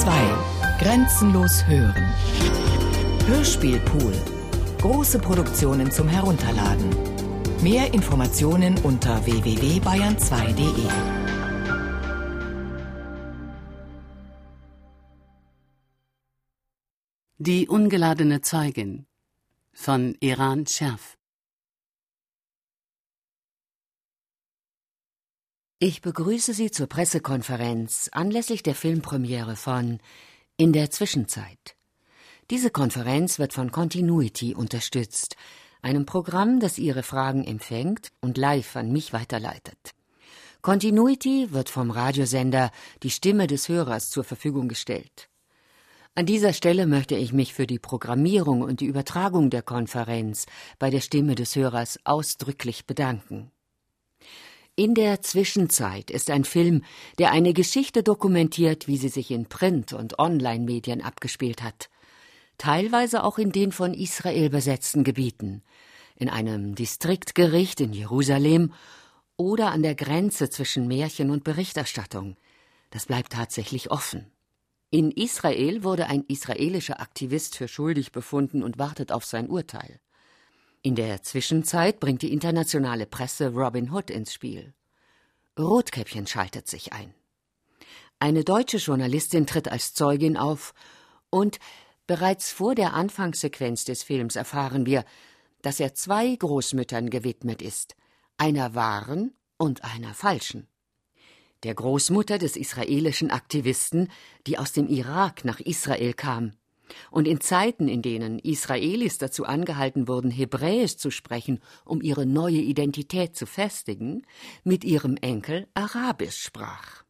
2. Grenzenlos hören. Hörspielpool. Große Produktionen zum Herunterladen. Mehr Informationen unter www.bayern2.de. Die ungeladene Zeugin von Iran Scherf Ich begrüße Sie zur Pressekonferenz anlässlich der Filmpremiere von In der Zwischenzeit. Diese Konferenz wird von Continuity unterstützt, einem Programm, das Ihre Fragen empfängt und live an mich weiterleitet. Continuity wird vom Radiosender Die Stimme des Hörers zur Verfügung gestellt. An dieser Stelle möchte ich mich für die Programmierung und die Übertragung der Konferenz bei der Stimme des Hörers ausdrücklich bedanken. In der Zwischenzeit ist ein Film, der eine Geschichte dokumentiert, wie sie sich in Print- und Online-Medien abgespielt hat. Teilweise auch in den von Israel besetzten Gebieten, in einem Distriktgericht in Jerusalem oder an der Grenze zwischen Märchen und Berichterstattung. Das bleibt tatsächlich offen. In Israel wurde ein israelischer Aktivist für schuldig befunden und wartet auf sein Urteil. In der Zwischenzeit bringt die internationale Presse Robin Hood ins Spiel. Rotkäppchen schaltet sich ein. Eine deutsche Journalistin tritt als Zeugin auf und bereits vor der Anfangssequenz des Films erfahren wir, dass er zwei Großmüttern gewidmet ist, einer wahren und einer falschen. Der Großmutter des israelischen Aktivisten, die aus dem Irak nach Israel kam, und in Zeiten, in denen Israelis dazu angehalten wurden, Hebräisch zu sprechen, um ihre neue Identität zu festigen, mit ihrem Enkel Arabisch sprach.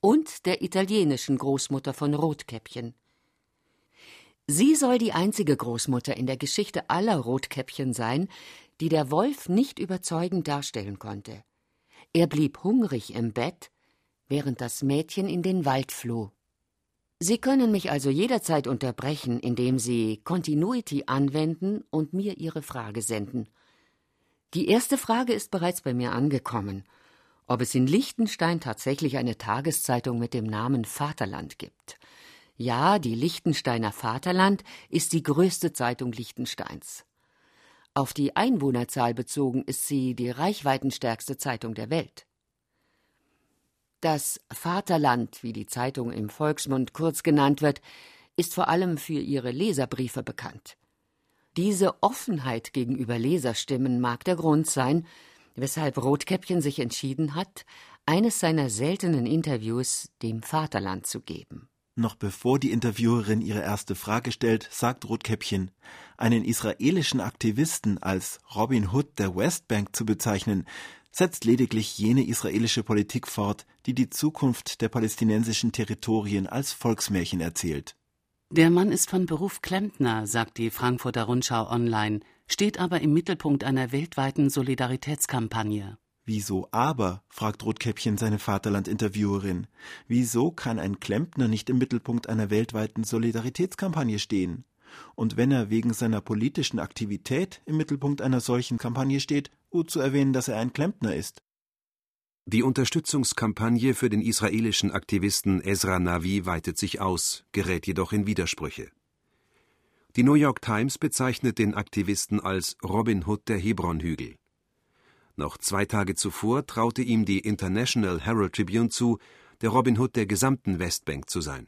Und der italienischen Großmutter von Rotkäppchen. Sie soll die einzige Großmutter in der Geschichte aller Rotkäppchen sein, die der Wolf nicht überzeugend darstellen konnte. Er blieb hungrig im Bett, während das Mädchen in den Wald floh. Sie können mich also jederzeit unterbrechen, indem Sie Continuity anwenden und mir Ihre Frage senden. Die erste Frage ist bereits bei mir angekommen, ob es in Liechtenstein tatsächlich eine Tageszeitung mit dem Namen Vaterland gibt. Ja, die Liechtensteiner Vaterland ist die größte Zeitung Liechtensteins. Auf die Einwohnerzahl bezogen ist sie die reichweitenstärkste Zeitung der Welt. Das Vaterland, wie die Zeitung im Volksmund kurz genannt wird, ist vor allem für ihre Leserbriefe bekannt. Diese Offenheit gegenüber Leserstimmen mag der Grund sein, weshalb Rotkäppchen sich entschieden hat, eines seiner seltenen Interviews dem Vaterland zu geben. Noch bevor die Interviewerin ihre erste Frage stellt, sagt Rotkäppchen, einen israelischen Aktivisten als Robin Hood der Westbank zu bezeichnen, setzt lediglich jene israelische Politik fort, die die Zukunft der palästinensischen Territorien als Volksmärchen erzählt. Der Mann ist von Beruf Klempner, sagt die Frankfurter Rundschau online, steht aber im Mittelpunkt einer weltweiten Solidaritätskampagne. Wieso aber? fragt Rotkäppchen seine Vaterland-Interviewerin. Wieso kann ein Klempner nicht im Mittelpunkt einer weltweiten Solidaritätskampagne stehen? Und wenn er wegen seiner politischen Aktivität im Mittelpunkt einer solchen Kampagne steht, gut zu erwähnen, dass er ein Klempner ist. Die Unterstützungskampagne für den israelischen Aktivisten Ezra Navi weitet sich aus, gerät jedoch in Widersprüche. Die New York Times bezeichnet den Aktivisten als Robin Hood der Hebronhügel. Noch zwei Tage zuvor traute ihm die International Herald Tribune zu, der Robin Hood der gesamten Westbank zu sein.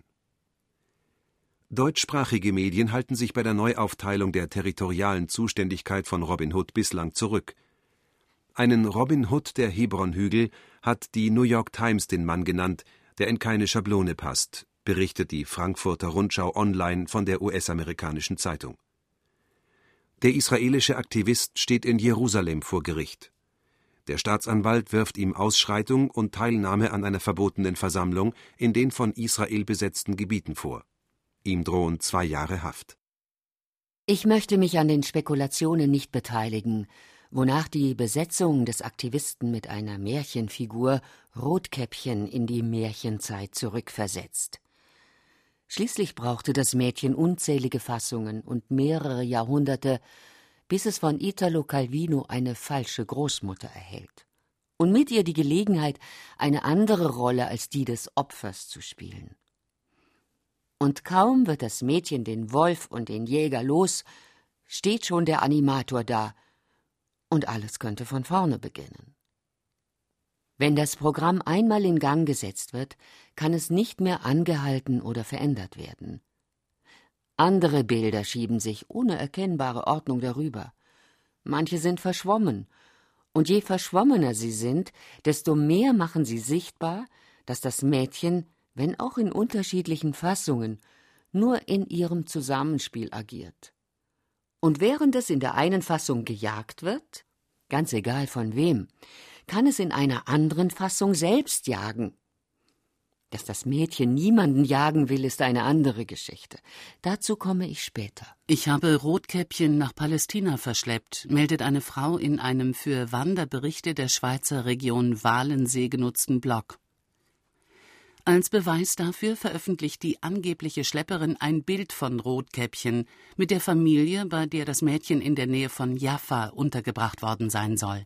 Deutschsprachige Medien halten sich bei der Neuaufteilung der territorialen Zuständigkeit von Robin Hood bislang zurück. Einen Robin Hood der Hebronhügel hat die New York Times den Mann genannt, der in keine Schablone passt, berichtet die Frankfurter Rundschau online von der US-amerikanischen Zeitung. Der israelische Aktivist steht in Jerusalem vor Gericht. Der Staatsanwalt wirft ihm Ausschreitung und Teilnahme an einer verbotenen Versammlung in den von Israel besetzten Gebieten vor. Ihm drohen zwei Jahre Haft. Ich möchte mich an den Spekulationen nicht beteiligen, wonach die Besetzung des Aktivisten mit einer Märchenfigur Rotkäppchen in die Märchenzeit zurückversetzt. Schließlich brauchte das Mädchen unzählige Fassungen und mehrere Jahrhunderte, bis es von Italo Calvino eine falsche Großmutter erhält und mit ihr die Gelegenheit, eine andere Rolle als die des Opfers zu spielen. Und kaum wird das Mädchen den Wolf und den Jäger los, steht schon der Animator da, und alles könnte von vorne beginnen. Wenn das Programm einmal in Gang gesetzt wird, kann es nicht mehr angehalten oder verändert werden. Andere Bilder schieben sich ohne erkennbare Ordnung darüber. Manche sind verschwommen, und je verschwommener sie sind, desto mehr machen sie sichtbar, dass das Mädchen, wenn auch in unterschiedlichen Fassungen, nur in ihrem Zusammenspiel agiert. Und während es in der einen Fassung gejagt wird, ganz egal von wem, kann es in einer anderen Fassung selbst jagen. Dass das Mädchen niemanden jagen will, ist eine andere Geschichte. Dazu komme ich später. Ich habe Rotkäppchen nach Palästina verschleppt, meldet eine Frau in einem für Wanderberichte der Schweizer Region Walensee genutzten Blog. Als Beweis dafür veröffentlicht die angebliche Schlepperin ein Bild von Rotkäppchen mit der Familie, bei der das Mädchen in der Nähe von Jaffa untergebracht worden sein soll.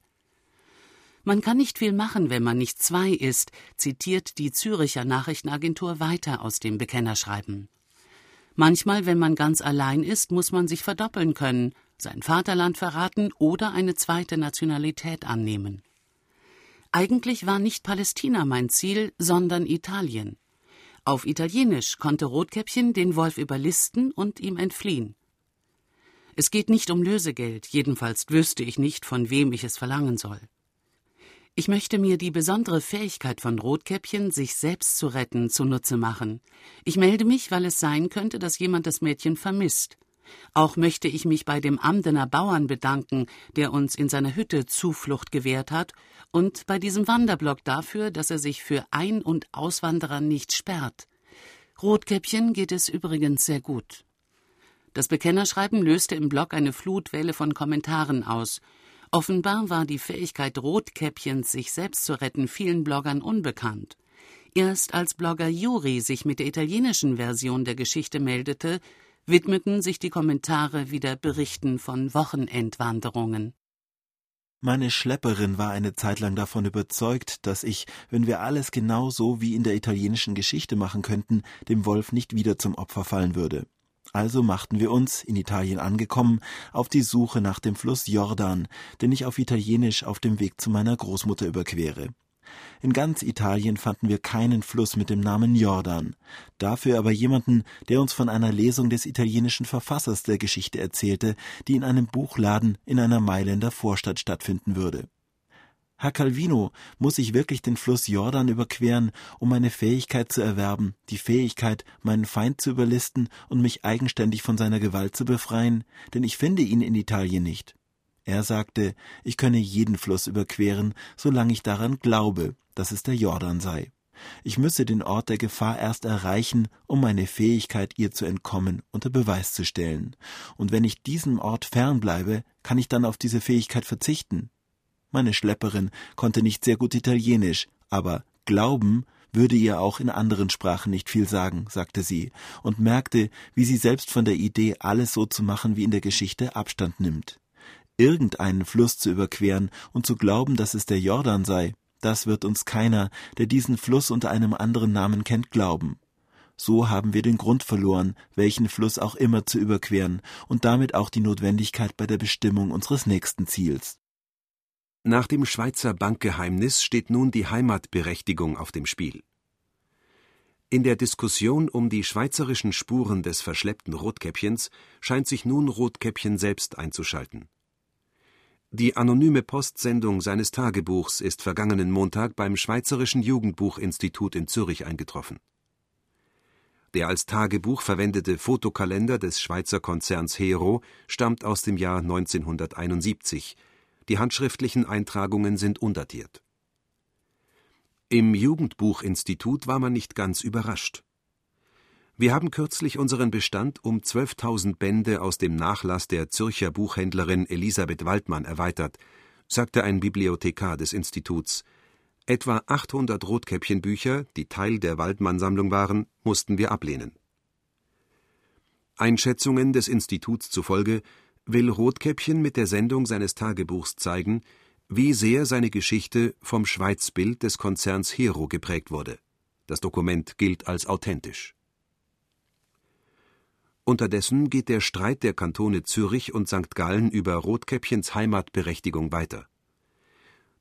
Man kann nicht viel machen, wenn man nicht zwei ist, zitiert die Züricher Nachrichtenagentur weiter aus dem Bekennerschreiben. Manchmal, wenn man ganz allein ist, muss man sich verdoppeln können, sein Vaterland verraten oder eine zweite Nationalität annehmen. Eigentlich war nicht Palästina mein Ziel, sondern Italien. Auf Italienisch konnte Rotkäppchen den Wolf überlisten und ihm entfliehen. Es geht nicht um Lösegeld, jedenfalls wüsste ich nicht, von wem ich es verlangen soll. Ich möchte mir die besondere Fähigkeit von Rotkäppchen, sich selbst zu retten, zunutze machen. Ich melde mich, weil es sein könnte, dass jemand das Mädchen vermisst. Auch möchte ich mich bei dem Amdener Bauern bedanken, der uns in seiner Hütte Zuflucht gewährt hat, und bei diesem Wanderblock dafür, dass er sich für Ein- und Auswanderer nicht sperrt. Rotkäppchen geht es übrigens sehr gut. Das Bekennerschreiben löste im Blog eine Flutwelle von Kommentaren aus. Offenbar war die Fähigkeit Rotkäppchens, sich selbst zu retten, vielen Bloggern unbekannt. Erst als Blogger Juri sich mit der italienischen Version der Geschichte meldete, widmeten sich die Kommentare wieder Berichten von Wochenendwanderungen. Meine Schlepperin war eine Zeit lang davon überzeugt, dass ich, wenn wir alles genau so wie in der italienischen Geschichte machen könnten, dem Wolf nicht wieder zum Opfer fallen würde. Also machten wir uns, in Italien angekommen, auf die Suche nach dem Fluss Jordan, den ich auf Italienisch auf dem Weg zu meiner Großmutter überquere. In ganz Italien fanden wir keinen Fluss mit dem Namen Jordan, dafür aber jemanden, der uns von einer Lesung des italienischen Verfassers der Geschichte erzählte, die in einem Buchladen in einer Mailänder Vorstadt stattfinden würde. Herr Calvino, muss ich wirklich den Fluss Jordan überqueren, um eine Fähigkeit zu erwerben, die Fähigkeit, meinen Feind zu überlisten und mich eigenständig von seiner Gewalt zu befreien, denn ich finde ihn in Italien nicht. Er sagte, ich könne jeden Fluss überqueren, solange ich daran glaube, dass es der Jordan sei. Ich müsse den Ort der Gefahr erst erreichen, um meine Fähigkeit, ihr zu entkommen, unter Beweis zu stellen. Und wenn ich diesem Ort fernbleibe, kann ich dann auf diese Fähigkeit verzichten. Meine Schlepperin konnte nicht sehr gut Italienisch, aber Glauben würde ihr auch in anderen Sprachen nicht viel sagen, sagte sie, und merkte, wie sie selbst von der Idee, alles so zu machen wie in der Geschichte, Abstand nimmt. Irgendeinen Fluss zu überqueren und zu glauben, dass es der Jordan sei, das wird uns keiner, der diesen Fluss unter einem anderen Namen kennt, glauben. So haben wir den Grund verloren, welchen Fluss auch immer zu überqueren und damit auch die Notwendigkeit bei der Bestimmung unseres nächsten Ziels. Nach dem Schweizer Bankgeheimnis steht nun die Heimatberechtigung auf dem Spiel. In der Diskussion um die schweizerischen Spuren des verschleppten Rotkäppchens scheint sich nun Rotkäppchen selbst einzuschalten. Die anonyme Postsendung seines Tagebuchs ist vergangenen Montag beim Schweizerischen Jugendbuchinstitut in Zürich eingetroffen. Der als Tagebuch verwendete Fotokalender des Schweizer Konzerns Hero stammt aus dem Jahr 1971 die handschriftlichen Eintragungen sind undatiert. Im Jugendbuchinstitut war man nicht ganz überrascht. Wir haben kürzlich unseren Bestand um 12.000 Bände aus dem Nachlass der Zürcher Buchhändlerin Elisabeth Waldmann erweitert, sagte ein Bibliothekar des Instituts. Etwa 800 Rotkäppchenbücher, die Teil der Waldmann-Sammlung waren, mussten wir ablehnen. Einschätzungen des Instituts zufolge will Rotkäppchen mit der Sendung seines Tagebuchs zeigen, wie sehr seine Geschichte vom Schweizbild des Konzerns Hero geprägt wurde. Das Dokument gilt als authentisch Unterdessen geht der Streit der Kantone Zürich und St. Gallen über Rotkäppchens Heimatberechtigung weiter.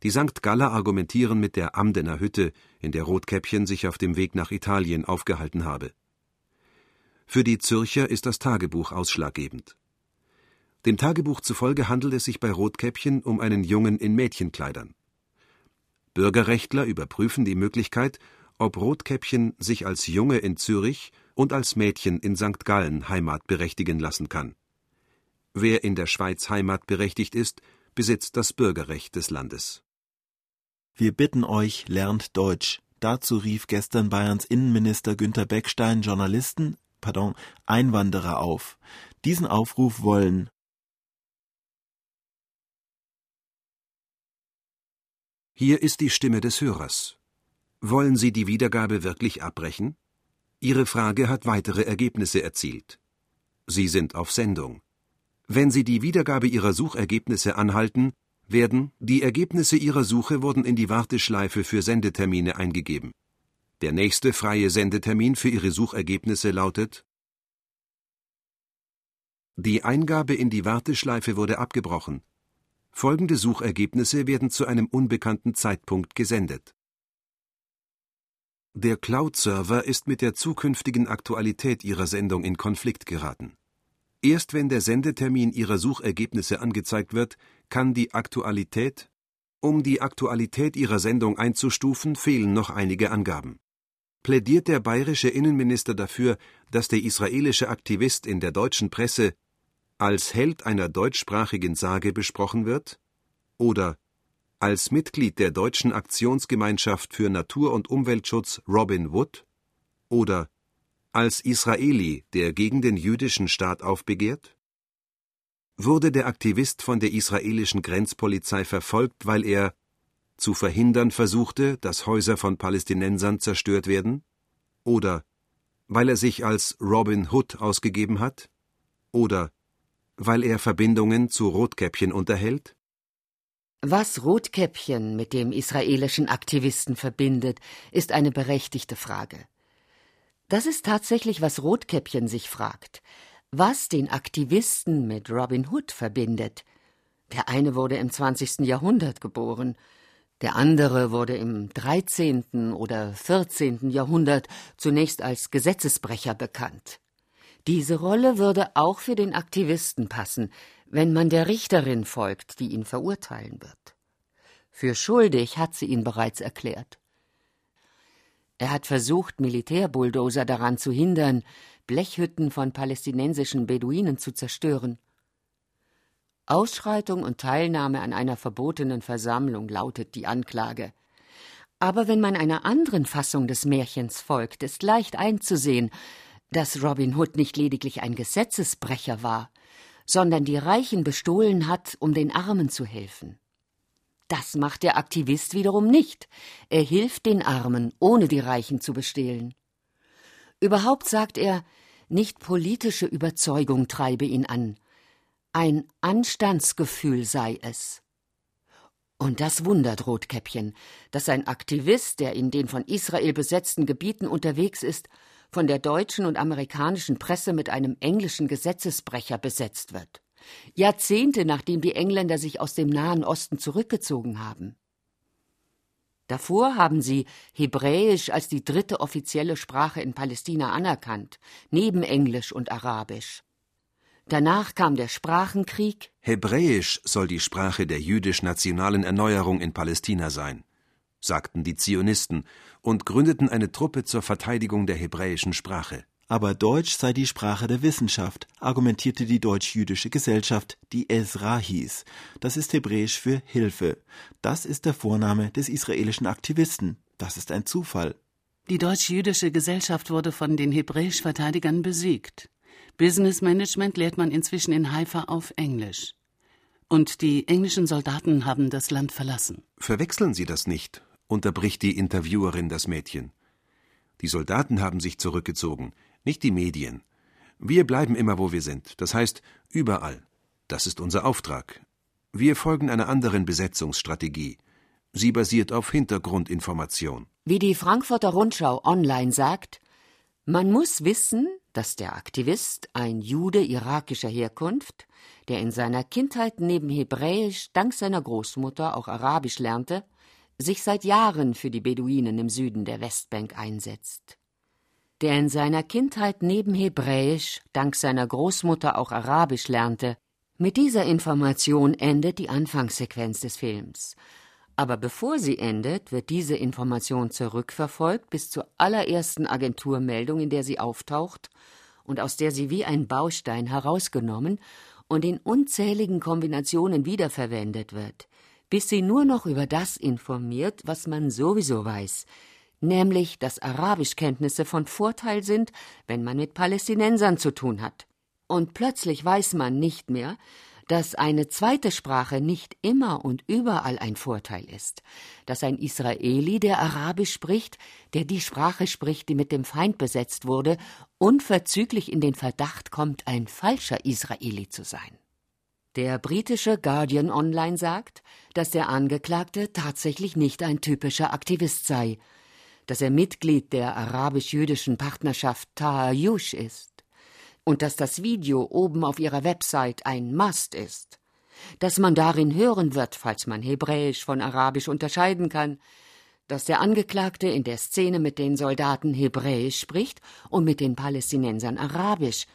Die St. Galler argumentieren mit der Amdener Hütte, in der Rotkäppchen sich auf dem Weg nach Italien aufgehalten habe. Für die Zürcher ist das Tagebuch ausschlaggebend. Dem Tagebuch zufolge handelt es sich bei Rotkäppchen um einen Jungen in Mädchenkleidern. Bürgerrechtler überprüfen die Möglichkeit, ob Rotkäppchen sich als Junge in Zürich und als Mädchen in St. Gallen heimatberechtigen lassen kann. Wer in der Schweiz heimatberechtigt ist, besitzt das Bürgerrecht des Landes. Wir bitten euch, lernt Deutsch. Dazu rief gestern Bayerns Innenminister Günter Beckstein Journalisten, pardon, Einwanderer auf. Diesen Aufruf wollen Hier ist die Stimme des Hörers. Wollen Sie die Wiedergabe wirklich abbrechen? Ihre Frage hat weitere Ergebnisse erzielt. Sie sind auf Sendung. Wenn Sie die Wiedergabe Ihrer Suchergebnisse anhalten, werden die Ergebnisse Ihrer Suche wurden in die Warteschleife für Sendetermine eingegeben. Der nächste freie Sendetermin für Ihre Suchergebnisse lautet Die Eingabe in die Warteschleife wurde abgebrochen. Folgende Suchergebnisse werden zu einem unbekannten Zeitpunkt gesendet. Der Cloud-Server ist mit der zukünftigen Aktualität Ihrer Sendung in Konflikt geraten. Erst wenn der Sendetermin Ihrer Suchergebnisse angezeigt wird, kann die Aktualität Um die Aktualität Ihrer Sendung einzustufen, fehlen noch einige Angaben. Plädiert der bayerische Innenminister dafür, dass der israelische Aktivist in der deutschen Presse als Held einer deutschsprachigen Sage besprochen wird? Oder als Mitglied der Deutschen Aktionsgemeinschaft für Natur- und Umweltschutz Robin Wood oder als Israeli, der gegen den jüdischen Staat aufbegehrt? Wurde der Aktivist von der israelischen Grenzpolizei verfolgt, weil er zu verhindern versuchte, dass Häuser von Palästinensern zerstört werden? Oder weil er sich als Robin Hood ausgegeben hat? Oder weil er Verbindungen zu Rotkäppchen unterhält? Was Rotkäppchen mit dem israelischen Aktivisten verbindet, ist eine berechtigte Frage. Das ist tatsächlich, was Rotkäppchen sich fragt. Was den Aktivisten mit Robin Hood verbindet. Der eine wurde im 20. Jahrhundert geboren, der andere wurde im 13. oder 14. Jahrhundert zunächst als Gesetzesbrecher bekannt. Diese Rolle würde auch für den Aktivisten passen, wenn man der Richterin folgt, die ihn verurteilen wird. Für schuldig hat sie ihn bereits erklärt. Er hat versucht, Militärbulldozer daran zu hindern, Blechhütten von palästinensischen Beduinen zu zerstören. Ausschreitung und Teilnahme an einer verbotenen Versammlung lautet die Anklage. Aber wenn man einer anderen Fassung des Märchens folgt, ist leicht einzusehen, dass Robin Hood nicht lediglich ein Gesetzesbrecher war, sondern die Reichen bestohlen hat, um den Armen zu helfen. Das macht der Aktivist wiederum nicht. Er hilft den Armen, ohne die Reichen zu bestehlen. Überhaupt sagt er, nicht politische Überzeugung treibe ihn an, ein Anstandsgefühl sei es. Und das wundert Rotkäppchen, dass ein Aktivist, der in den von Israel besetzten Gebieten unterwegs ist, von der deutschen und amerikanischen Presse mit einem englischen Gesetzesbrecher besetzt wird. Jahrzehnte nachdem die Engländer sich aus dem Nahen Osten zurückgezogen haben. Davor haben sie Hebräisch als die dritte offizielle Sprache in Palästina anerkannt, neben Englisch und Arabisch. Danach kam der Sprachenkrieg. Hebräisch soll die Sprache der jüdisch-nationalen Erneuerung in Palästina sein sagten die Zionisten und gründeten eine Truppe zur Verteidigung der hebräischen Sprache. Aber Deutsch sei die Sprache der Wissenschaft, argumentierte die deutsch-jüdische Gesellschaft, die Ezra hieß. Das ist hebräisch für Hilfe. Das ist der Vorname des israelischen Aktivisten. Das ist ein Zufall. Die deutsch-jüdische Gesellschaft wurde von den Hebräisch-Verteidigern besiegt. Business Management lehrt man inzwischen in Haifa auf Englisch. Und die englischen Soldaten haben das Land verlassen. Verwechseln Sie das nicht unterbricht die Interviewerin das Mädchen. Die Soldaten haben sich zurückgezogen, nicht die Medien. Wir bleiben immer, wo wir sind, das heißt überall. Das ist unser Auftrag. Wir folgen einer anderen Besetzungsstrategie. Sie basiert auf Hintergrundinformation. Wie die Frankfurter Rundschau online sagt, man muss wissen, dass der Aktivist, ein Jude irakischer Herkunft, der in seiner Kindheit neben Hebräisch dank seiner Großmutter auch Arabisch lernte, sich seit Jahren für die Beduinen im Süden der Westbank einsetzt. Der in seiner Kindheit neben Hebräisch dank seiner Großmutter auch Arabisch lernte, mit dieser Information endet die Anfangssequenz des Films. Aber bevor sie endet, wird diese Information zurückverfolgt bis zur allerersten Agenturmeldung, in der sie auftaucht und aus der sie wie ein Baustein herausgenommen und in unzähligen Kombinationen wiederverwendet wird, bis sie nur noch über das informiert, was man sowieso weiß, nämlich dass Arabischkenntnisse von Vorteil sind, wenn man mit Palästinensern zu tun hat. Und plötzlich weiß man nicht mehr, dass eine zweite Sprache nicht immer und überall ein Vorteil ist, dass ein Israeli, der Arabisch spricht, der die Sprache spricht, die mit dem Feind besetzt wurde, unverzüglich in den Verdacht kommt, ein falscher Israeli zu sein. Der britische Guardian Online sagt, dass der Angeklagte tatsächlich nicht ein typischer Aktivist sei, dass er Mitglied der arabisch-jüdischen Partnerschaft Ta'ayush ist und dass das Video oben auf ihrer Website ein Must ist, dass man darin hören wird, falls man Hebräisch von Arabisch unterscheiden kann, dass der Angeklagte in der Szene mit den Soldaten Hebräisch spricht und mit den Palästinensern Arabisch,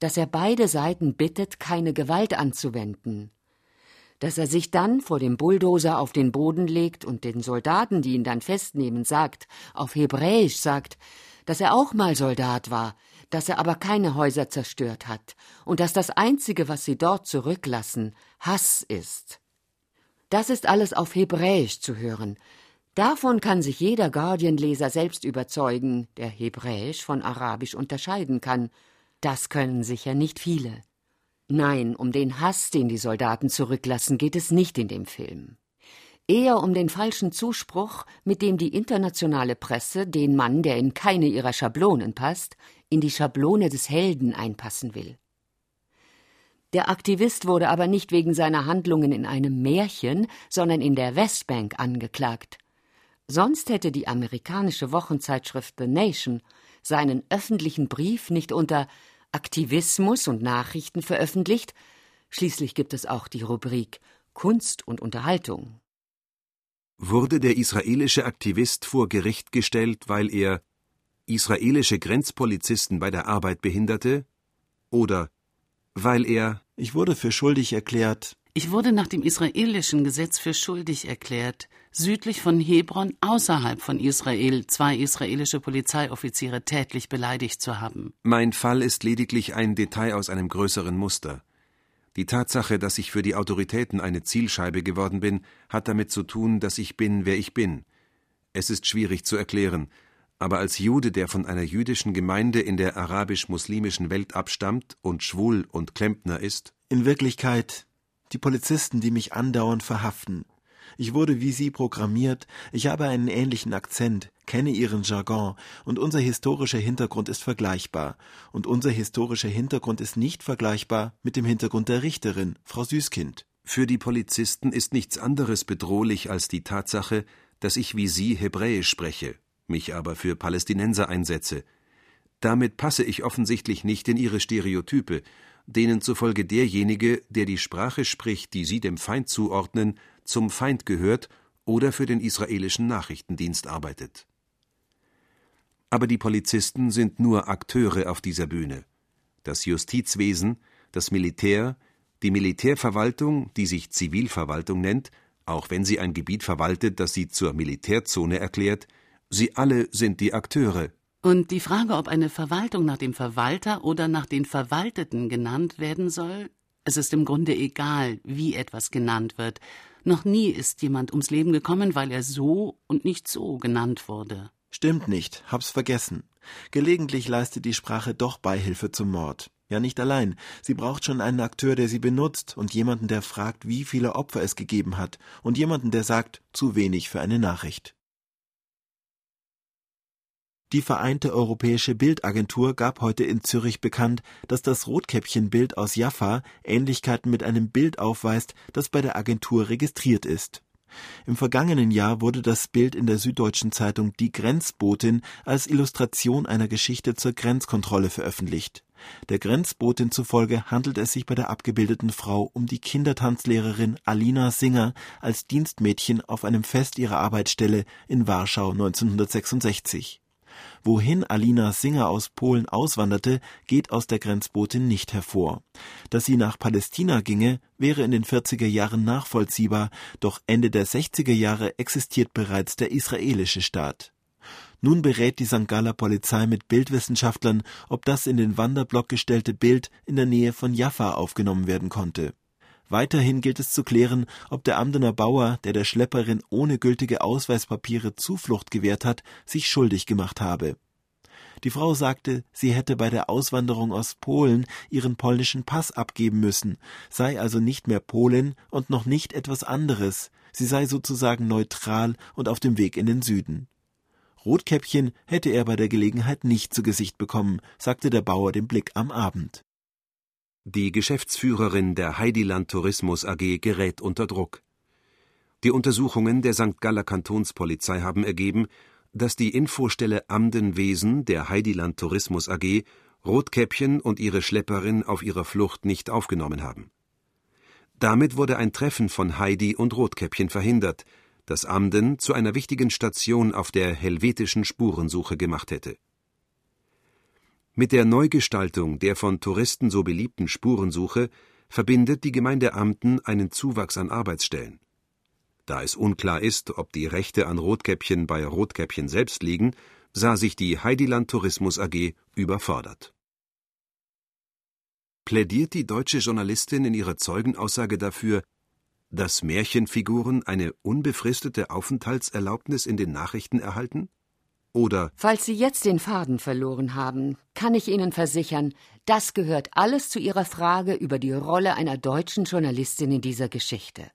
dass er beide Seiten bittet, keine Gewalt anzuwenden, dass er sich dann vor dem Bulldozer auf den Boden legt und den Soldaten, die ihn dann festnehmen, sagt, auf Hebräisch sagt, dass er auch mal Soldat war, dass er aber keine Häuser zerstört hat und dass das Einzige, was sie dort zurücklassen, Hass ist. Das ist alles auf Hebräisch zu hören. Davon kann sich jeder Guardian-Leser selbst überzeugen, der Hebräisch von Arabisch unterscheiden kann. Das können sicher nicht viele. Nein, um den Hass, den die Soldaten zurücklassen, geht es nicht in dem Film eher um den falschen Zuspruch, mit dem die internationale Presse den Mann, der in keine ihrer Schablonen passt, in die Schablone des Helden einpassen will. Der Aktivist wurde aber nicht wegen seiner Handlungen in einem Märchen, sondern in der Westbank angeklagt. Sonst hätte die amerikanische Wochenzeitschrift The Nation seinen öffentlichen Brief nicht unter Aktivismus und Nachrichten veröffentlicht, schließlich gibt es auch die Rubrik Kunst und Unterhaltung. Wurde der israelische Aktivist vor Gericht gestellt, weil er israelische Grenzpolizisten bei der Arbeit behinderte? Oder weil er Ich wurde für schuldig erklärt. Ich wurde nach dem israelischen Gesetz für schuldig erklärt, südlich von Hebron außerhalb von Israel zwei israelische Polizeioffiziere tätlich beleidigt zu haben. Mein Fall ist lediglich ein Detail aus einem größeren Muster. Die Tatsache, dass ich für die Autoritäten eine Zielscheibe geworden bin, hat damit zu tun, dass ich bin, wer ich bin. Es ist schwierig zu erklären, aber als Jude, der von einer jüdischen Gemeinde in der arabisch-muslimischen Welt abstammt und schwul und Klempner ist. In Wirklichkeit die Polizisten, die mich andauernd verhaften. Ich wurde wie Sie programmiert, ich habe einen ähnlichen Akzent, kenne Ihren Jargon, und unser historischer Hintergrund ist vergleichbar. Und unser historischer Hintergrund ist nicht vergleichbar mit dem Hintergrund der Richterin, Frau Süßkind. Für die Polizisten ist nichts anderes bedrohlich als die Tatsache, dass ich wie Sie Hebräisch spreche, mich aber für Palästinenser einsetze. Damit passe ich offensichtlich nicht in Ihre Stereotype, denen zufolge derjenige, der die Sprache spricht, die Sie dem Feind zuordnen, zum Feind gehört oder für den israelischen Nachrichtendienst arbeitet. Aber die Polizisten sind nur Akteure auf dieser Bühne. Das Justizwesen, das Militär, die Militärverwaltung, die sich Zivilverwaltung nennt, auch wenn sie ein Gebiet verwaltet, das sie zur Militärzone erklärt, sie alle sind die Akteure. Und die Frage, ob eine Verwaltung nach dem Verwalter oder nach den Verwalteten genannt werden soll, es ist im Grunde egal, wie etwas genannt wird, noch nie ist jemand ums Leben gekommen, weil er so und nicht so genannt wurde. Stimmt nicht, hab's vergessen. Gelegentlich leistet die Sprache doch Beihilfe zum Mord. Ja, nicht allein. Sie braucht schon einen Akteur, der sie benutzt und jemanden, der fragt, wie viele Opfer es gegeben hat und jemanden, der sagt, zu wenig für eine Nachricht. Die Vereinte Europäische Bildagentur gab heute in Zürich bekannt, dass das Rotkäppchenbild aus Jaffa Ähnlichkeiten mit einem Bild aufweist, das bei der Agentur registriert ist. Im vergangenen Jahr wurde das Bild in der Süddeutschen Zeitung Die Grenzbotin als Illustration einer Geschichte zur Grenzkontrolle veröffentlicht. Der Grenzbotin zufolge handelt es sich bei der abgebildeten Frau um die Kindertanzlehrerin Alina Singer als Dienstmädchen auf einem Fest ihrer Arbeitsstelle in Warschau 1966. Wohin Alina Singer aus Polen auswanderte, geht aus der Grenzbotin nicht hervor. Dass sie nach Palästina ginge, wäre in den 40er Jahren nachvollziehbar, doch Ende der 60er Jahre existiert bereits der israelische Staat. Nun berät die St. Galler Polizei mit Bildwissenschaftlern, ob das in den Wanderblock gestellte Bild in der Nähe von Jaffa aufgenommen werden konnte. Weiterhin gilt es zu klären, ob der Amdener Bauer, der der Schlepperin ohne gültige Ausweispapiere Zuflucht gewährt hat, sich schuldig gemacht habe. Die Frau sagte, sie hätte bei der Auswanderung aus Polen ihren polnischen Pass abgeben müssen, sei also nicht mehr Polin und noch nicht etwas anderes, sie sei sozusagen neutral und auf dem Weg in den Süden. Rotkäppchen hätte er bei der Gelegenheit nicht zu Gesicht bekommen, sagte der Bauer dem Blick am Abend. Die Geschäftsführerin der Heidiland Tourismus AG gerät unter Druck. Die Untersuchungen der St. Galler Kantonspolizei haben ergeben, dass die Infostelle Amdenwesen der Heidiland Tourismus AG Rotkäppchen und ihre Schlepperin auf ihrer Flucht nicht aufgenommen haben. Damit wurde ein Treffen von Heidi und Rotkäppchen verhindert, das Amden zu einer wichtigen Station auf der helvetischen Spurensuche gemacht hätte. Mit der Neugestaltung der von Touristen so beliebten Spurensuche verbindet die Gemeinde Amden einen Zuwachs an Arbeitsstellen. Da es unklar ist, ob die Rechte an Rotkäppchen bei Rotkäppchen selbst liegen, sah sich die Heidiland Tourismus AG überfordert. Plädiert die deutsche Journalistin in ihrer Zeugenaussage dafür, dass Märchenfiguren eine unbefristete Aufenthaltserlaubnis in den Nachrichten erhalten? Oder Falls Sie jetzt den Faden verloren haben, kann ich Ihnen versichern, das gehört alles zu Ihrer Frage über die Rolle einer deutschen Journalistin in dieser Geschichte,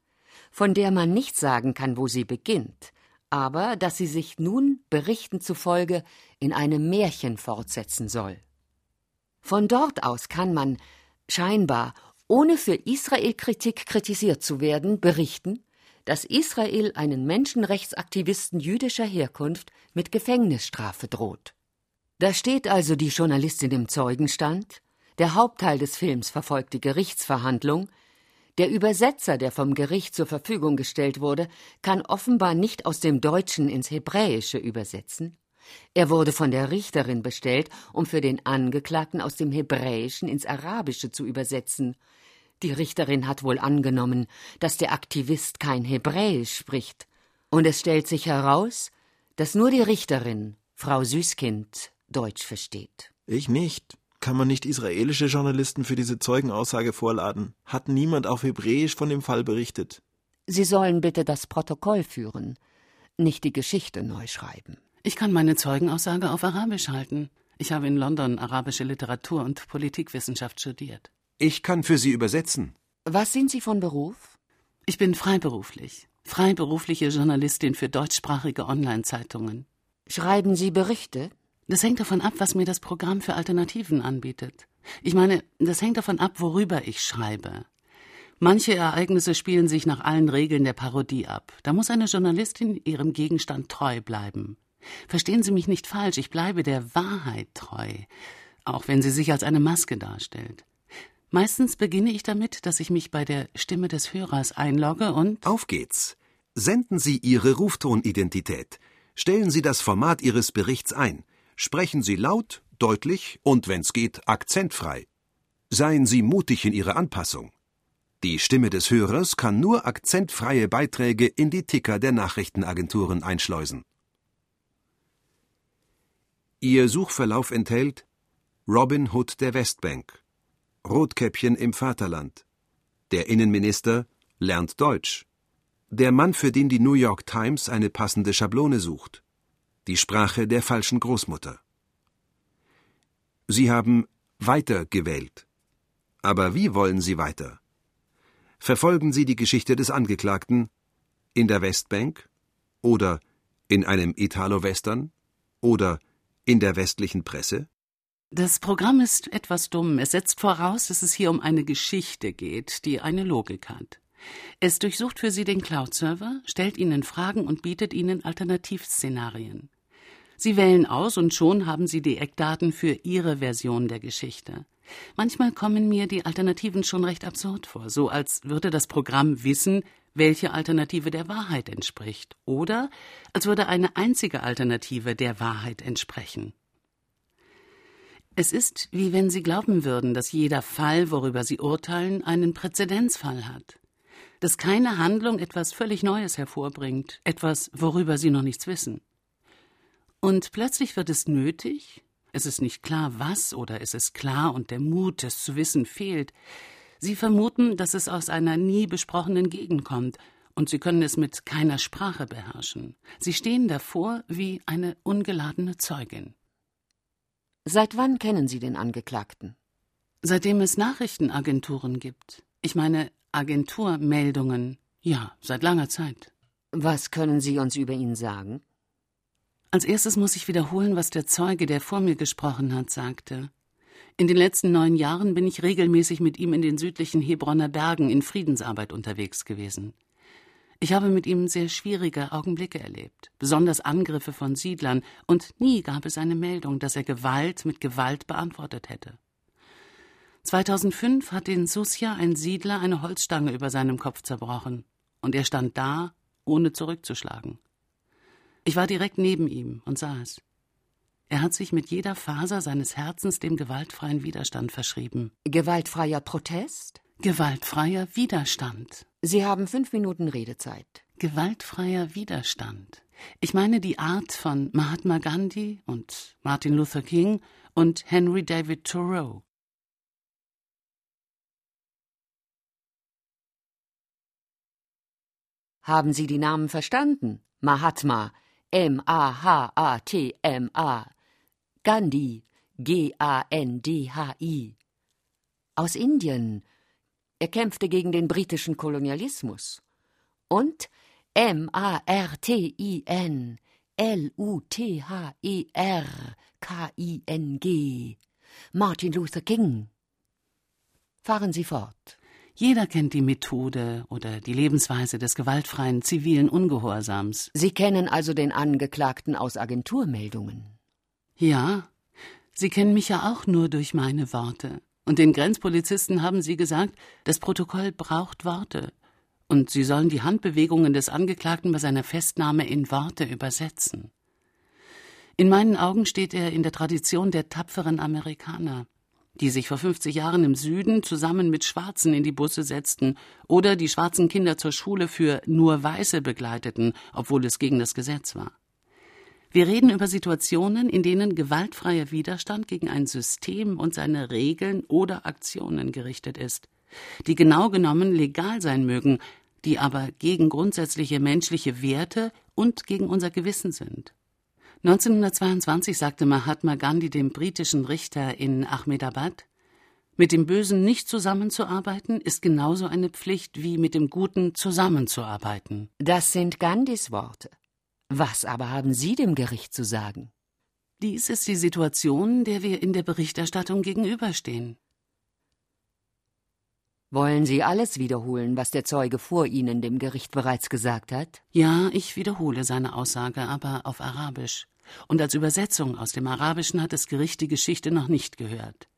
von der man nicht sagen kann, wo sie beginnt, aber dass sie sich nun, Berichten zufolge, in einem Märchen fortsetzen soll. Von dort aus kann man, scheinbar ohne für Israel-Kritik kritisiert zu werden, berichten, dass Israel einen Menschenrechtsaktivisten jüdischer Herkunft mit Gefängnisstrafe droht. Da steht also die Journalistin im Zeugenstand, der Hauptteil des Films verfolgt die Gerichtsverhandlung, der Übersetzer, der vom Gericht zur Verfügung gestellt wurde, kann offenbar nicht aus dem Deutschen ins Hebräische übersetzen. Er wurde von der Richterin bestellt, um für den Angeklagten aus dem Hebräischen ins Arabische zu übersetzen, die Richterin hat wohl angenommen, dass der Aktivist kein Hebräisch spricht, und es stellt sich heraus, dass nur die Richterin, Frau Süßkind, Deutsch versteht. Ich nicht. Kann man nicht israelische Journalisten für diese Zeugenaussage vorladen? Hat niemand auf Hebräisch von dem Fall berichtet? Sie sollen bitte das Protokoll führen, nicht die Geschichte neu schreiben. Ich kann meine Zeugenaussage auf Arabisch halten. Ich habe in London arabische Literatur und Politikwissenschaft studiert. Ich kann für Sie übersetzen. Was sind Sie von Beruf? Ich bin freiberuflich. Freiberufliche Journalistin für deutschsprachige Online-Zeitungen. Schreiben Sie Berichte? Das hängt davon ab, was mir das Programm für Alternativen anbietet. Ich meine, das hängt davon ab, worüber ich schreibe. Manche Ereignisse spielen sich nach allen Regeln der Parodie ab. Da muss eine Journalistin ihrem Gegenstand treu bleiben. Verstehen Sie mich nicht falsch, ich bleibe der Wahrheit treu, auch wenn sie sich als eine Maske darstellt. Meistens beginne ich damit, dass ich mich bei der Stimme des Hörers einlogge und Auf geht's. Senden Sie Ihre Ruftonidentität. Stellen Sie das Format Ihres Berichts ein. Sprechen Sie laut, deutlich und, wenn's geht, akzentfrei. Seien Sie mutig in Ihrer Anpassung. Die Stimme des Hörers kann nur akzentfreie Beiträge in die Ticker der Nachrichtenagenturen einschleusen. Ihr Suchverlauf enthält Robin Hood der Westbank, Rotkäppchen im Vaterland. Der Innenminister lernt Deutsch. Der Mann, für den die New York Times eine passende Schablone sucht. Die Sprache der falschen Großmutter. Sie haben weiter gewählt. Aber wie wollen Sie weiter? Verfolgen Sie die Geschichte des Angeklagten in der Westbank oder in einem Italo-Western oder in der westlichen Presse? Das Programm ist etwas dumm. Es setzt voraus, dass es hier um eine Geschichte geht, die eine Logik hat. Es durchsucht für sie den Cloud-Server, stellt ihnen Fragen und bietet ihnen Alternativszenarien. Sie wählen aus und schon haben sie die Eckdaten für ihre Version der Geschichte. Manchmal kommen mir die Alternativen schon recht absurd vor, so als würde das Programm wissen, welche Alternative der Wahrheit entspricht, oder als würde eine einzige Alternative der Wahrheit entsprechen. Es ist, wie wenn Sie glauben würden, dass jeder Fall, worüber Sie urteilen, einen Präzedenzfall hat, dass keine Handlung etwas völlig Neues hervorbringt, etwas, worüber Sie noch nichts wissen. Und plötzlich wird es nötig, es ist nicht klar, was, oder es ist klar und der Mut, es zu wissen, fehlt. Sie vermuten, dass es aus einer nie besprochenen Gegend kommt, und Sie können es mit keiner Sprache beherrschen. Sie stehen davor wie eine ungeladene Zeugin. Seit wann kennen Sie den Angeklagten? Seitdem es Nachrichtenagenturen gibt. Ich meine Agenturmeldungen. Ja, seit langer Zeit. Was können Sie uns über ihn sagen? Als erstes muss ich wiederholen, was der Zeuge, der vor mir gesprochen hat, sagte. In den letzten neun Jahren bin ich regelmäßig mit ihm in den südlichen Hebronner Bergen in Friedensarbeit unterwegs gewesen. Ich habe mit ihm sehr schwierige Augenblicke erlebt, besonders Angriffe von Siedlern, und nie gab es eine Meldung, dass er Gewalt mit Gewalt beantwortet hätte. 2005 hat in Susja ein Siedler eine Holzstange über seinem Kopf zerbrochen, und er stand da, ohne zurückzuschlagen. Ich war direkt neben ihm und sah es. Er hat sich mit jeder Faser seines Herzens dem gewaltfreien Widerstand verschrieben. Gewaltfreier Protest? Gewaltfreier Widerstand. Sie haben fünf Minuten Redezeit. Gewaltfreier Widerstand. Ich meine die Art von Mahatma Gandhi und Martin Luther King und Henry David Thoreau. Haben Sie die Namen verstanden? Mahatma, M-A-H-A-T-M-A. Gandhi, G-A-N-D-H-I. Aus Indien. Er kämpfte gegen den britischen Kolonialismus. Und M-A-R-T-I-N, L-U-T-H-E-R, K-I-N-G. Martin Luther King. Fahren Sie fort. Jeder kennt die Methode oder die Lebensweise des gewaltfreien zivilen Ungehorsams. Sie kennen also den Angeklagten aus Agenturmeldungen. Ja, Sie kennen mich ja auch nur durch meine Worte. Und den Grenzpolizisten haben Sie gesagt, das Protokoll braucht Worte. Und Sie sollen die Handbewegungen des Angeklagten bei seiner Festnahme in Worte übersetzen. In meinen Augen steht er in der Tradition der tapferen Amerikaner die sich vor 50 Jahren im Süden zusammen mit Schwarzen in die Busse setzten oder die schwarzen Kinder zur Schule für nur Weiße begleiteten, obwohl es gegen das Gesetz war. Wir reden über Situationen, in denen gewaltfreier Widerstand gegen ein System und seine Regeln oder Aktionen gerichtet ist, die genau genommen legal sein mögen, die aber gegen grundsätzliche menschliche Werte und gegen unser Gewissen sind. 1922 sagte Mahatma Gandhi dem britischen Richter in Ahmedabad, mit dem Bösen nicht zusammenzuarbeiten ist genauso eine Pflicht wie mit dem Guten zusammenzuarbeiten. Das sind Gandhis Worte. Was aber haben Sie dem Gericht zu sagen? Dies ist die Situation, der wir in der Berichterstattung gegenüberstehen. Wollen Sie alles wiederholen, was der Zeuge vor Ihnen dem Gericht bereits gesagt hat? Ja, ich wiederhole seine Aussage, aber auf Arabisch und als Übersetzung aus dem Arabischen hat das Gericht die Geschichte noch nicht gehört.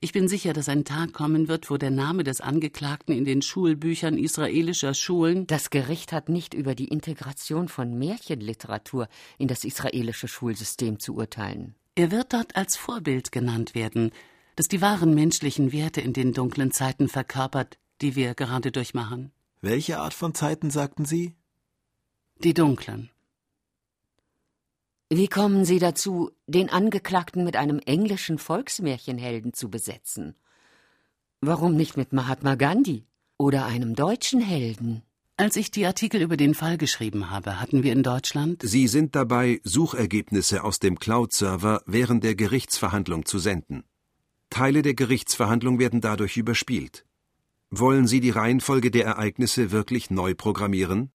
Ich bin sicher, dass ein Tag kommen wird, wo der Name des Angeklagten in den Schulbüchern israelischer Schulen Das Gericht hat nicht über die Integration von Märchenliteratur in das israelische Schulsystem zu urteilen. Er wird dort als Vorbild genannt werden, das die wahren menschlichen Werte in den dunklen Zeiten verkörpert, die wir gerade durchmachen. Welche Art von Zeiten sagten Sie? Die dunklen. Wie kommen Sie dazu, den Angeklagten mit einem englischen Volksmärchenhelden zu besetzen? Warum nicht mit Mahatma Gandhi oder einem deutschen Helden? Als ich die Artikel über den Fall geschrieben habe, hatten wir in Deutschland. Sie sind dabei, Suchergebnisse aus dem Cloud-Server während der Gerichtsverhandlung zu senden. Teile der Gerichtsverhandlung werden dadurch überspielt. Wollen Sie die Reihenfolge der Ereignisse wirklich neu programmieren?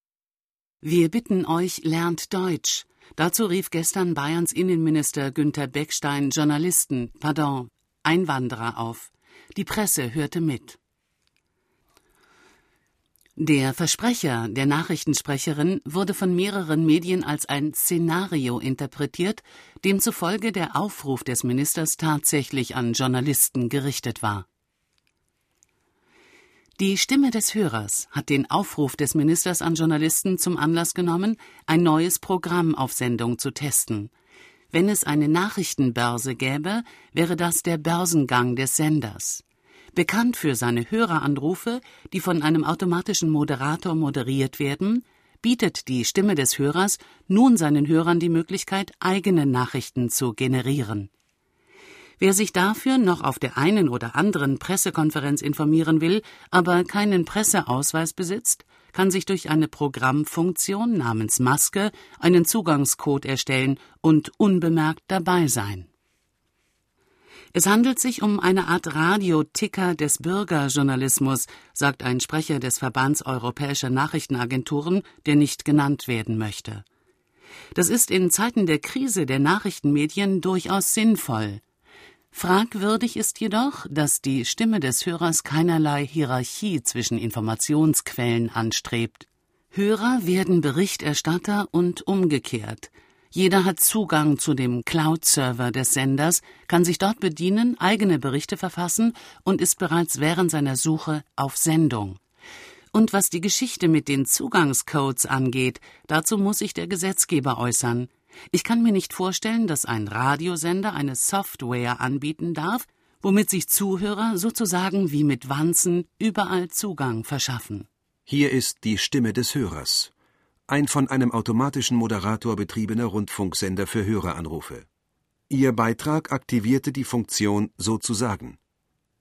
Wir bitten euch, lernt Deutsch. Dazu rief gestern Bayerns Innenminister Günther Beckstein Journalisten, pardon, Einwanderer auf. Die Presse hörte mit. Der Versprecher der Nachrichtensprecherin wurde von mehreren Medien als ein Szenario interpretiert, demzufolge der Aufruf des Ministers tatsächlich an Journalisten gerichtet war. Die Stimme des Hörers hat den Aufruf des Ministers an Journalisten zum Anlass genommen, ein neues Programm auf Sendung zu testen. Wenn es eine Nachrichtenbörse gäbe, wäre das der Börsengang des Senders. Bekannt für seine Höreranrufe, die von einem automatischen Moderator moderiert werden, bietet die Stimme des Hörers nun seinen Hörern die Möglichkeit, eigene Nachrichten zu generieren. Wer sich dafür noch auf der einen oder anderen Pressekonferenz informieren will, aber keinen Presseausweis besitzt, kann sich durch eine Programmfunktion namens Maske einen Zugangscode erstellen und unbemerkt dabei sein. Es handelt sich um eine Art Radioticker des Bürgerjournalismus, sagt ein Sprecher des Verbands Europäischer Nachrichtenagenturen, der nicht genannt werden möchte. Das ist in Zeiten der Krise der Nachrichtenmedien durchaus sinnvoll. Fragwürdig ist jedoch, dass die Stimme des Hörers keinerlei Hierarchie zwischen Informationsquellen anstrebt. Hörer werden Berichterstatter und umgekehrt. Jeder hat Zugang zu dem Cloud-Server des Senders, kann sich dort bedienen, eigene Berichte verfassen und ist bereits während seiner Suche auf Sendung. Und was die Geschichte mit den Zugangscodes angeht, dazu muss sich der Gesetzgeber äußern. Ich kann mir nicht vorstellen, dass ein Radiosender eine Software anbieten darf, womit sich Zuhörer sozusagen wie mit Wanzen überall Zugang verschaffen. Hier ist die Stimme des Hörers ein von einem automatischen Moderator betriebener Rundfunksender für Höreranrufe. Ihr Beitrag aktivierte die Funktion Sozusagen.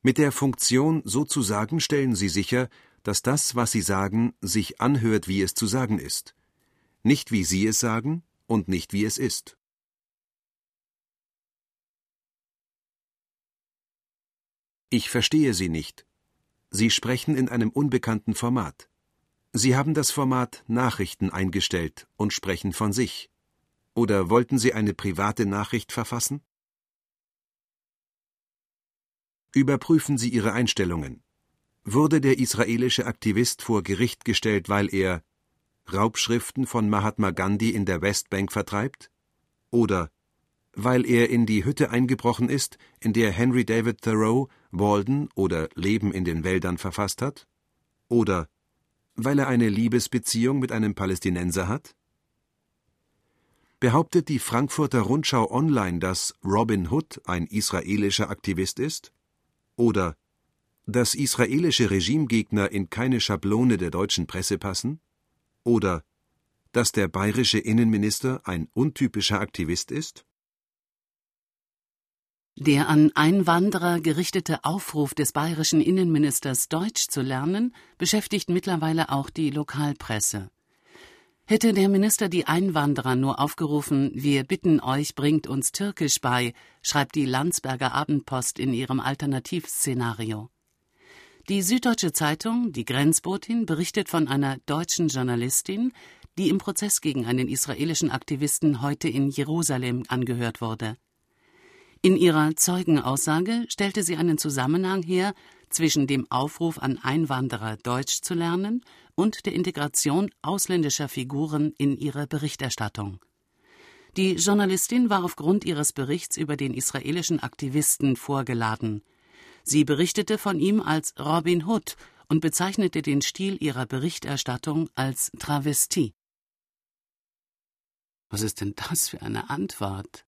Mit der Funktion Sozusagen stellen Sie sicher, dass das, was Sie sagen, sich anhört, wie es zu sagen ist. Nicht wie Sie es sagen und nicht wie es ist. Ich verstehe Sie nicht. Sie sprechen in einem unbekannten Format. Sie haben das Format Nachrichten eingestellt und sprechen von sich. Oder wollten Sie eine private Nachricht verfassen? Überprüfen Sie Ihre Einstellungen. Wurde der israelische Aktivist vor Gericht gestellt, weil er Raubschriften von Mahatma Gandhi in der Westbank vertreibt? Oder weil er in die Hütte eingebrochen ist, in der Henry David Thoreau Walden oder Leben in den Wäldern verfasst hat? Oder weil er eine Liebesbeziehung mit einem Palästinenser hat? Behauptet die Frankfurter Rundschau online, dass Robin Hood ein israelischer Aktivist ist? Oder dass israelische Regimegegner in keine Schablone der deutschen Presse passen? Oder dass der bayerische Innenminister ein untypischer Aktivist ist? Der an Einwanderer gerichtete Aufruf des bayerischen Innenministers, Deutsch zu lernen, beschäftigt mittlerweile auch die Lokalpresse. Hätte der Minister die Einwanderer nur aufgerufen, wir bitten euch, bringt uns Türkisch bei, schreibt die Landsberger Abendpost in ihrem Alternativszenario. Die Süddeutsche Zeitung, die Grenzbotin, berichtet von einer deutschen Journalistin, die im Prozess gegen einen israelischen Aktivisten heute in Jerusalem angehört wurde. In ihrer Zeugenaussage stellte sie einen Zusammenhang her zwischen dem Aufruf an Einwanderer Deutsch zu lernen und der Integration ausländischer Figuren in ihre Berichterstattung. Die Journalistin war aufgrund ihres Berichts über den israelischen Aktivisten vorgeladen. Sie berichtete von ihm als Robin Hood und bezeichnete den Stil ihrer Berichterstattung als Travestie. Was ist denn das für eine Antwort?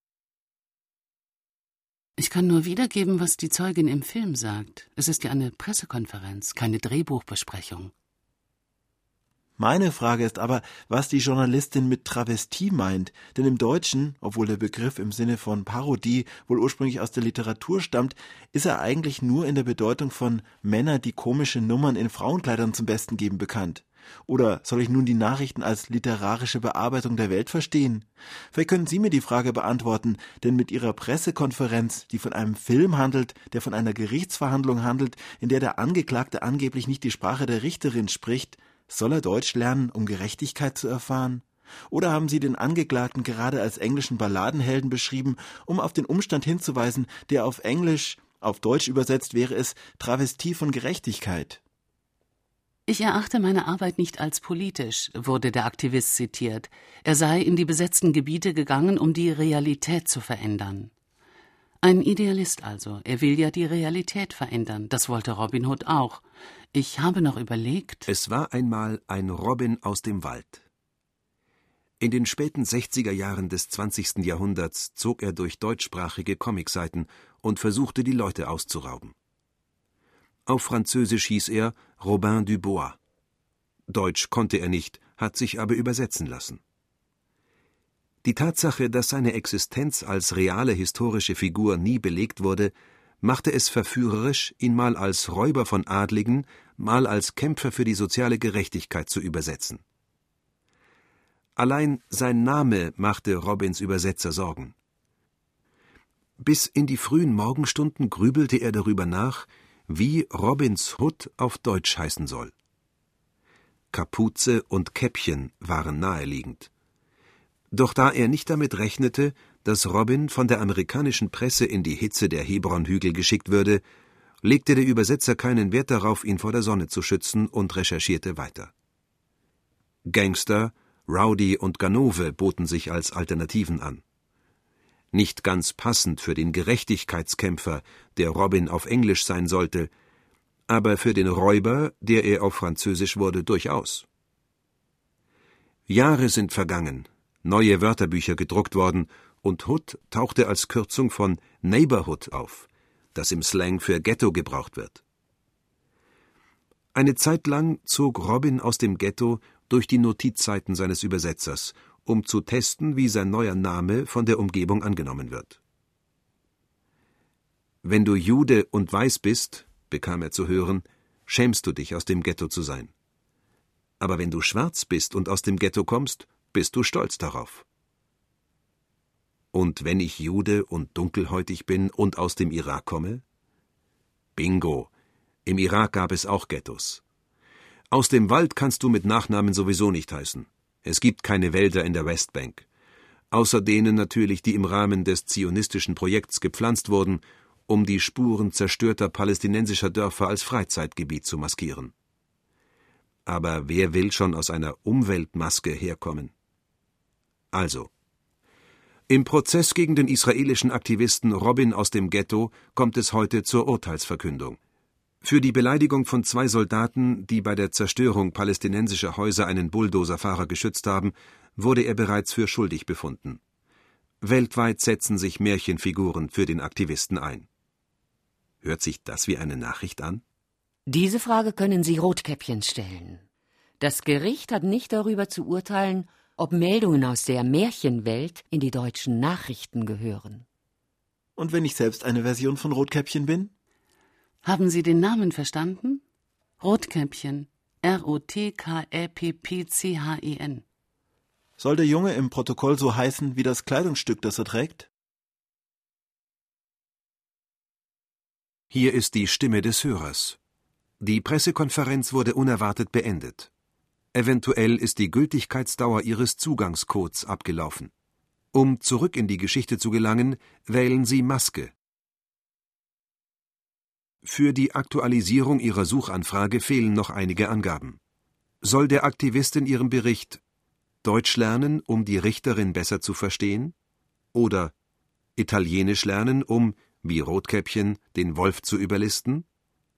Ich kann nur wiedergeben, was die Zeugin im Film sagt. Es ist ja eine Pressekonferenz, keine Drehbuchbesprechung. Meine Frage ist aber, was die Journalistin mit Travestie meint, denn im Deutschen, obwohl der Begriff im Sinne von Parodie wohl ursprünglich aus der Literatur stammt, ist er eigentlich nur in der Bedeutung von Männer, die komische Nummern in Frauenkleidern zum Besten geben, bekannt. Oder soll ich nun die Nachrichten als literarische Bearbeitung der Welt verstehen? Vielleicht können Sie mir die Frage beantworten, denn mit Ihrer Pressekonferenz, die von einem Film handelt, der von einer Gerichtsverhandlung handelt, in der der Angeklagte angeblich nicht die Sprache der Richterin spricht, soll er Deutsch lernen, um Gerechtigkeit zu erfahren? Oder haben Sie den Angeklagten gerade als englischen Balladenhelden beschrieben, um auf den Umstand hinzuweisen, der auf Englisch, auf Deutsch übersetzt wäre es Travestie von Gerechtigkeit? Ich erachte meine Arbeit nicht als politisch, wurde der Aktivist zitiert. Er sei in die besetzten Gebiete gegangen, um die Realität zu verändern. Ein Idealist also. Er will ja die Realität verändern. Das wollte Robin Hood auch. Ich habe noch überlegt. Es war einmal ein Robin aus dem Wald. In den späten 60er Jahren des 20. Jahrhunderts zog er durch deutschsprachige Comicseiten und versuchte, die Leute auszurauben. Auf Französisch hieß er Robin Dubois. Deutsch konnte er nicht, hat sich aber übersetzen lassen. Die Tatsache, dass seine Existenz als reale historische Figur nie belegt wurde, machte es verführerisch, ihn mal als Räuber von Adligen, mal als Kämpfer für die soziale Gerechtigkeit zu übersetzen. Allein sein Name machte Robins Übersetzer Sorgen. Bis in die frühen Morgenstunden grübelte er darüber nach, wie Robins Hood auf Deutsch heißen soll. Kapuze und Käppchen waren naheliegend. Doch da er nicht damit rechnete, dass Robin von der amerikanischen Presse in die Hitze der Hebronhügel geschickt würde, legte der Übersetzer keinen Wert darauf, ihn vor der Sonne zu schützen und recherchierte weiter. Gangster, Rowdy und Ganove boten sich als Alternativen an. Nicht ganz passend für den Gerechtigkeitskämpfer, der Robin auf Englisch sein sollte, aber für den Räuber, der er auf Französisch wurde, durchaus. Jahre sind vergangen, neue Wörterbücher gedruckt worden, und Hood tauchte als Kürzung von Neighborhood auf, das im Slang für Ghetto gebraucht wird. Eine Zeit lang zog Robin aus dem Ghetto durch die Notizseiten seines Übersetzers, um zu testen, wie sein neuer Name von der Umgebung angenommen wird. Wenn du Jude und weiß bist, bekam er zu hören, schämst du dich, aus dem Ghetto zu sein. Aber wenn du schwarz bist und aus dem Ghetto kommst, bist du stolz darauf. Und wenn ich Jude und dunkelhäutig bin und aus dem Irak komme? Bingo. Im Irak gab es auch Ghettos. Aus dem Wald kannst du mit Nachnamen sowieso nicht heißen. Es gibt keine Wälder in der Westbank. Außer denen natürlich, die im Rahmen des zionistischen Projekts gepflanzt wurden, um die Spuren zerstörter palästinensischer Dörfer als Freizeitgebiet zu maskieren. Aber wer will schon aus einer Umweltmaske herkommen? Also. Im Prozess gegen den israelischen Aktivisten Robin aus dem Ghetto kommt es heute zur Urteilsverkündung. Für die Beleidigung von zwei Soldaten, die bei der Zerstörung palästinensischer Häuser einen Bulldozerfahrer geschützt haben, wurde er bereits für schuldig befunden. Weltweit setzen sich Märchenfiguren für den Aktivisten ein. Hört sich das wie eine Nachricht an? Diese Frage können Sie Rotkäppchen stellen. Das Gericht hat nicht darüber zu urteilen, ob Meldungen aus der Märchenwelt in die deutschen Nachrichten gehören. Und wenn ich selbst eine Version von Rotkäppchen bin? Haben Sie den Namen verstanden? Rotkäppchen. R-O-T-K-Ä-P-P-C-H-E-N. Soll der Junge im Protokoll so heißen wie das Kleidungsstück, das er trägt? Hier ist die Stimme des Hörers. Die Pressekonferenz wurde unerwartet beendet. Eventuell ist die Gültigkeitsdauer Ihres Zugangscodes abgelaufen. Um zurück in die Geschichte zu gelangen, wählen Sie Maske. Für die Aktualisierung Ihrer Suchanfrage fehlen noch einige Angaben. Soll der Aktivist in Ihrem Bericht Deutsch lernen, um die Richterin besser zu verstehen? Oder Italienisch lernen, um, wie Rotkäppchen, den Wolf zu überlisten?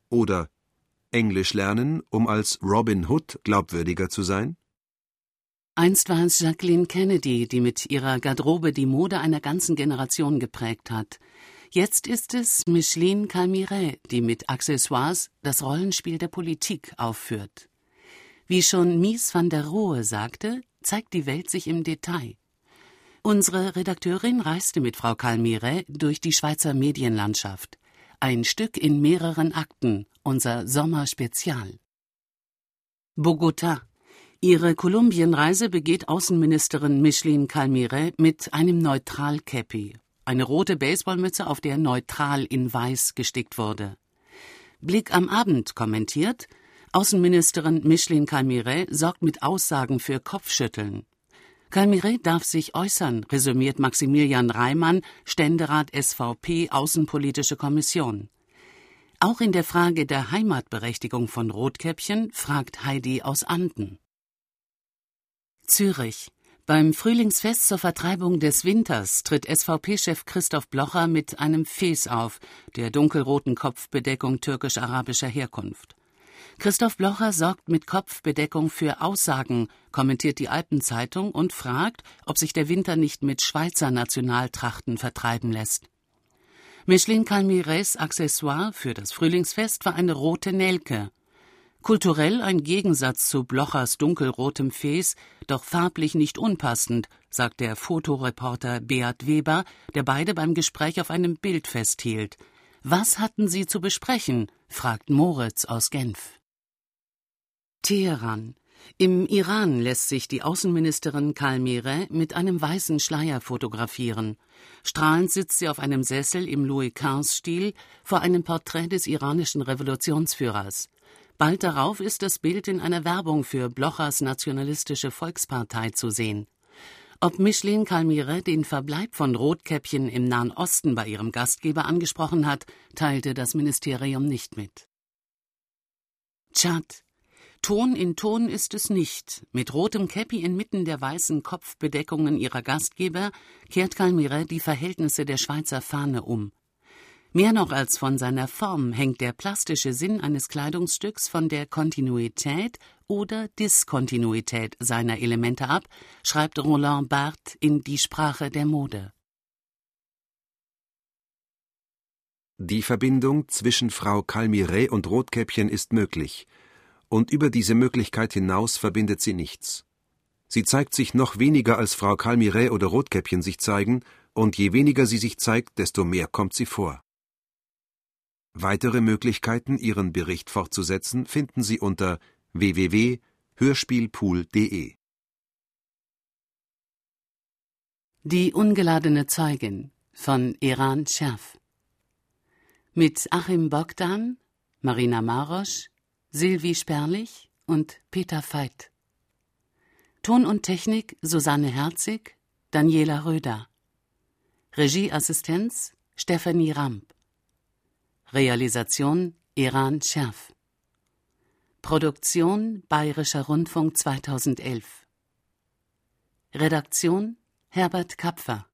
Oder Englisch lernen, um als Robin Hood glaubwürdiger zu sein? Einst war es Jacqueline Kennedy, die mit ihrer Garderobe die Mode einer ganzen Generation geprägt hat. Jetzt ist es Micheline Calmiret, die mit Accessoires das Rollenspiel der Politik aufführt. Wie schon Mies van der Rohe sagte, zeigt die Welt sich im Detail. Unsere Redakteurin reiste mit Frau Calmiret durch die Schweizer Medienlandschaft. Ein Stück in mehreren Akten, unser Sommerspezial. Bogota. Ihre Kolumbienreise begeht Außenministerin Micheline Calmiret mit einem Neutral-Käppi eine rote Baseballmütze, auf der neutral in weiß gestickt wurde. Blick am Abend kommentiert, Außenministerin Micheline Calmiret sorgt mit Aussagen für Kopfschütteln. Calmiret darf sich äußern, resümiert Maximilian Reimann, Ständerat SVP Außenpolitische Kommission. Auch in der Frage der Heimatberechtigung von Rotkäppchen fragt Heidi aus Anden. Zürich. Beim Frühlingsfest zur Vertreibung des Winters tritt SVP-Chef Christoph Blocher mit einem Fes auf, der dunkelroten Kopfbedeckung türkisch-arabischer Herkunft. Christoph Blocher sorgt mit Kopfbedeckung für Aussagen, kommentiert die Alpenzeitung und fragt, ob sich der Winter nicht mit Schweizer Nationaltrachten vertreiben lässt. Michelin Calmires Accessoire für das Frühlingsfest war eine rote Nelke. Kulturell ein Gegensatz zu Blochers dunkelrotem Fes, doch farblich nicht unpassend, sagt der Fotoreporter Beat Weber, der beide beim Gespräch auf einem Bild festhielt. Was hatten sie zu besprechen? fragt Moritz aus Genf. Teheran. Im Iran lässt sich die Außenministerin Kalmire mit einem weißen Schleier fotografieren. Strahlend sitzt sie auf einem Sessel im Louis XV-Stil vor einem Porträt des iranischen Revolutionsführers. Bald darauf ist das Bild in einer Werbung für Blochers Nationalistische Volkspartei zu sehen. Ob Micheline Kalmire den Verbleib von Rotkäppchen im Nahen Osten bei ihrem Gastgeber angesprochen hat, teilte das Ministerium nicht mit. Tschad Ton in Ton ist es nicht. Mit rotem Käppi inmitten der weißen Kopfbedeckungen ihrer Gastgeber kehrt Calmire die Verhältnisse der Schweizer Fahne um. Mehr noch als von seiner Form hängt der plastische Sinn eines Kleidungsstücks von der Kontinuität oder Diskontinuität seiner Elemente ab, schreibt Roland Barthes in Die Sprache der Mode. Die Verbindung zwischen Frau Calmire und Rotkäppchen ist möglich – und über diese Möglichkeit hinaus verbindet sie nichts. Sie zeigt sich noch weniger, als Frau Calmire oder Rotkäppchen sich zeigen, und je weniger sie sich zeigt, desto mehr kommt sie vor. Weitere Möglichkeiten, Ihren Bericht fortzusetzen, finden Sie unter www.hörspielpool.de. Die ungeladene Zeugin von Iran Scherf mit Achim Bogdan, Marina Marosch, Silvi Sperlich und Peter Veit. Ton und Technik Susanne Herzig, Daniela Röder. Regieassistenz Stephanie Ramp. Realisation Iran Scherf. Produktion Bayerischer Rundfunk 2011. Redaktion Herbert Kapfer